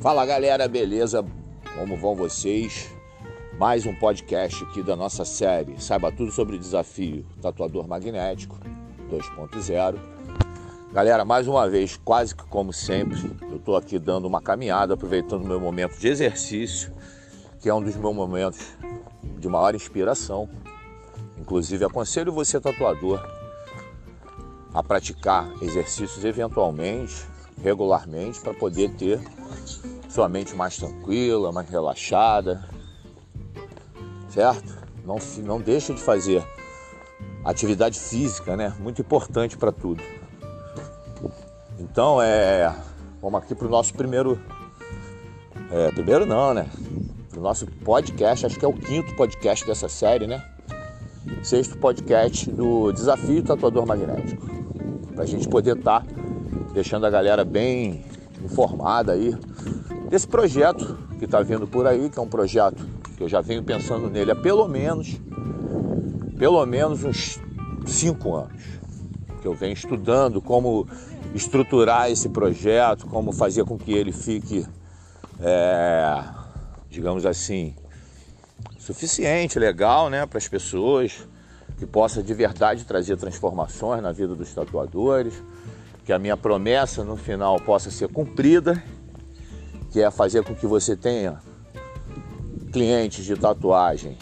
Fala galera, beleza? Como vão vocês? Mais um podcast aqui da nossa série Saiba tudo sobre o desafio Tatuador Magnético 2.0. Galera, mais uma vez, quase que como sempre, eu estou aqui dando uma caminhada, aproveitando o meu momento de exercício, que é um dos meus momentos de maior inspiração. Inclusive, aconselho você, tatuador, a praticar exercícios eventualmente, regularmente, para poder ter sua mente mais tranquila, mais relaxada, certo? Não, não deixa de fazer atividade física, né? Muito importante para tudo. Então, é, vamos aqui para o nosso primeiro, é, primeiro não, né? Para o nosso podcast, acho que é o quinto podcast dessa série, né? Sexto podcast do Desafio Tatuador Magnético. Para a gente poder estar tá deixando a galera bem informada aí desse projeto que está vindo por aí, que é um projeto que eu já venho pensando nele há pelo menos, pelo menos uns cinco anos. Que eu venho estudando como estruturar esse projeto, como fazer com que ele fique, é, digamos assim, suficiente, legal, né, para as pessoas, que possa de verdade trazer transformações na vida dos tatuadores, que a minha promessa no final possa ser cumprida, que é fazer com que você tenha clientes de tatuagem,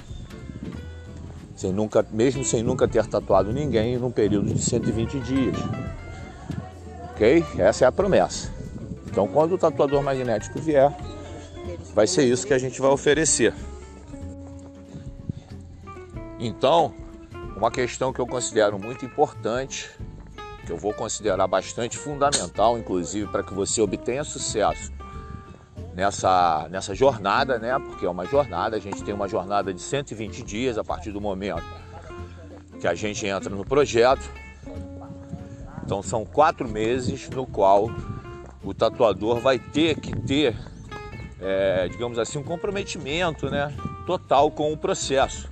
sem nunca, mesmo sem nunca ter tatuado ninguém, num período de 120 dias. Ok? Essa é a promessa. Então, quando o tatuador magnético vier, vai ser isso que a gente vai oferecer. Então, uma questão que eu considero muito importante, que eu vou considerar bastante fundamental, inclusive, para que você obtenha sucesso nessa, nessa jornada, né? Porque é uma jornada, a gente tem uma jornada de 120 dias a partir do momento que a gente entra no projeto. Então são quatro meses no qual o tatuador vai ter que ter, é, digamos assim, um comprometimento né, total com o processo.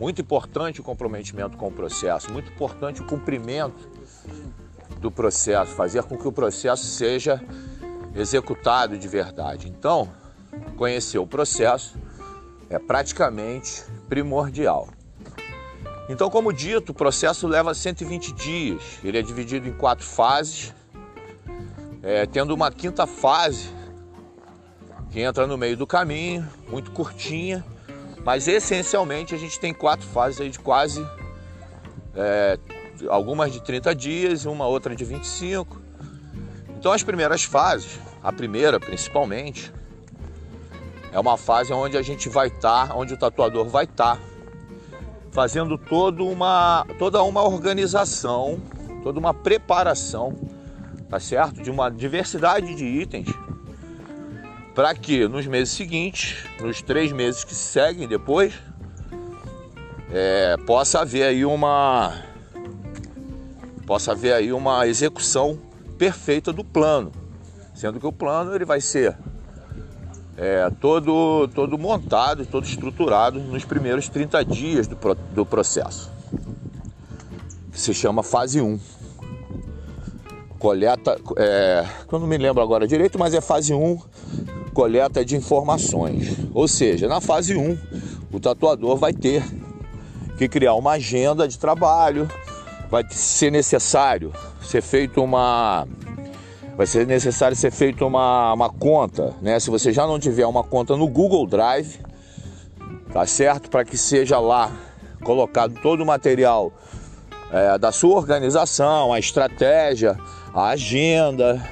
Muito importante o comprometimento com o processo, muito importante o cumprimento do processo, fazer com que o processo seja executado de verdade. Então, conhecer o processo é praticamente primordial. Então, como dito, o processo leva 120 dias. Ele é dividido em quatro fases, é, tendo uma quinta fase que entra no meio do caminho, muito curtinha, mas essencialmente a gente tem quatro fases aí de quase é, algumas de 30 dias, uma outra de 25, então, as primeiras fases, a primeira principalmente, é uma fase onde a gente vai estar, tá, onde o tatuador vai estar tá fazendo toda uma, toda uma organização, toda uma preparação, tá certo? De uma diversidade de itens para que nos meses seguintes, nos três meses que seguem depois, é, possa haver aí uma possa haver aí uma execução perfeita do plano, sendo que o plano ele vai ser é, todo, todo montado, todo estruturado nos primeiros 30 dias do, do processo, que se chama fase 1. Coleta, é, eu não me lembro agora direito, mas é fase 1, coleta de informações. Ou seja, na fase 1, o tatuador vai ter que criar uma agenda de trabalho, vai ser necessário ser feito uma vai ser necessário ser feito uma, uma conta, né? Se você já não tiver uma conta no Google Drive, tá certo? Para que seja lá colocado todo o material é, da sua organização, a estratégia, a agenda,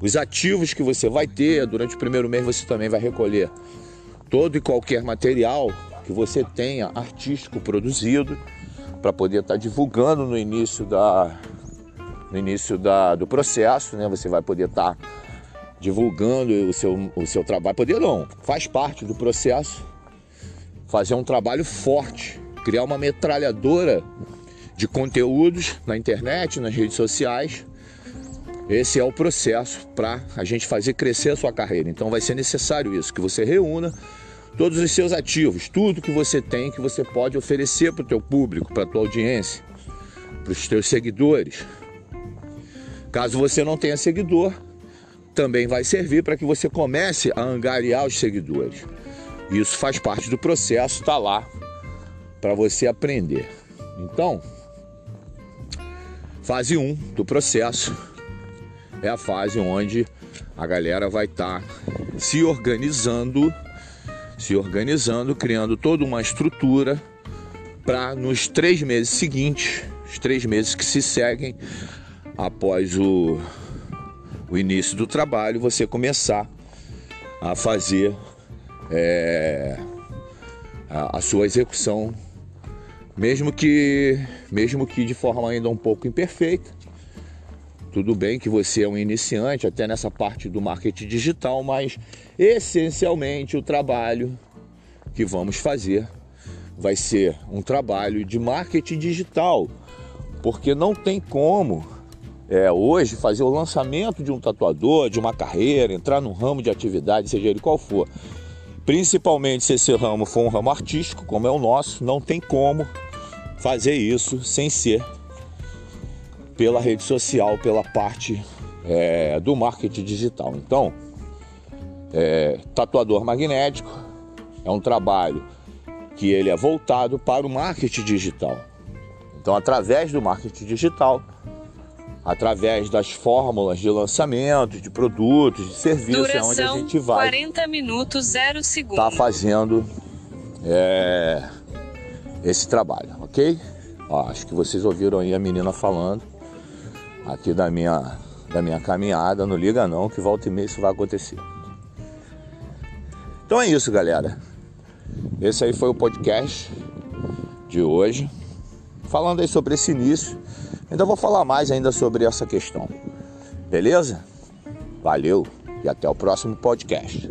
os ativos que você vai ter durante o primeiro mês. Você também vai recolher todo e qualquer material que você tenha artístico produzido para poder estar tá divulgando no início da, no início da, do processo, né? Você vai poder estar tá divulgando o seu, o seu trabalho. Poder não, faz parte do processo fazer um trabalho forte, criar uma metralhadora de conteúdos na internet, nas redes sociais. Esse é o processo para a gente fazer crescer a sua carreira. Então vai ser necessário isso, que você reúna todos os seus ativos, tudo que você tem que você pode oferecer para o teu público, para a tua audiência, para os teus seguidores, Caso você não tenha seguidor, também vai servir para que você comece a angariar os seguidores. Isso faz parte do processo, está lá para você aprender. Então, fase 1 do processo é a fase onde a galera vai estar tá se organizando, se organizando, criando toda uma estrutura para nos três meses seguintes, os três meses que se seguem após o, o início do trabalho, você começar a fazer é, a, a sua execução, mesmo que, mesmo que de forma ainda um pouco imperfeita. Tudo bem que você é um iniciante até nessa parte do marketing digital, mas essencialmente o trabalho que vamos fazer vai ser um trabalho de marketing digital, porque não tem como é, hoje fazer o lançamento de um tatuador, de uma carreira, entrar num ramo de atividade, seja ele qual for, Principalmente se esse ramo for um ramo artístico, como é o nosso, não tem como fazer isso sem ser pela rede social, pela parte é, do marketing digital. Então, é, tatuador magnético é um trabalho que ele é voltado para o marketing digital. Então, através do marketing digital, através das fórmulas de lançamento, de produtos, de serviços, é onde a gente vai 40 minutos 0 segundos. Tá fazendo é, esse trabalho, ok? Ó, acho que vocês ouviram aí a menina falando aqui da minha da minha caminhada, não liga não, que volta e meia isso vai acontecer. Então é isso, galera. Esse aí foi o podcast de hoje, falando aí sobre esse início Ainda vou falar mais ainda sobre essa questão. Beleza? Valeu e até o próximo podcast.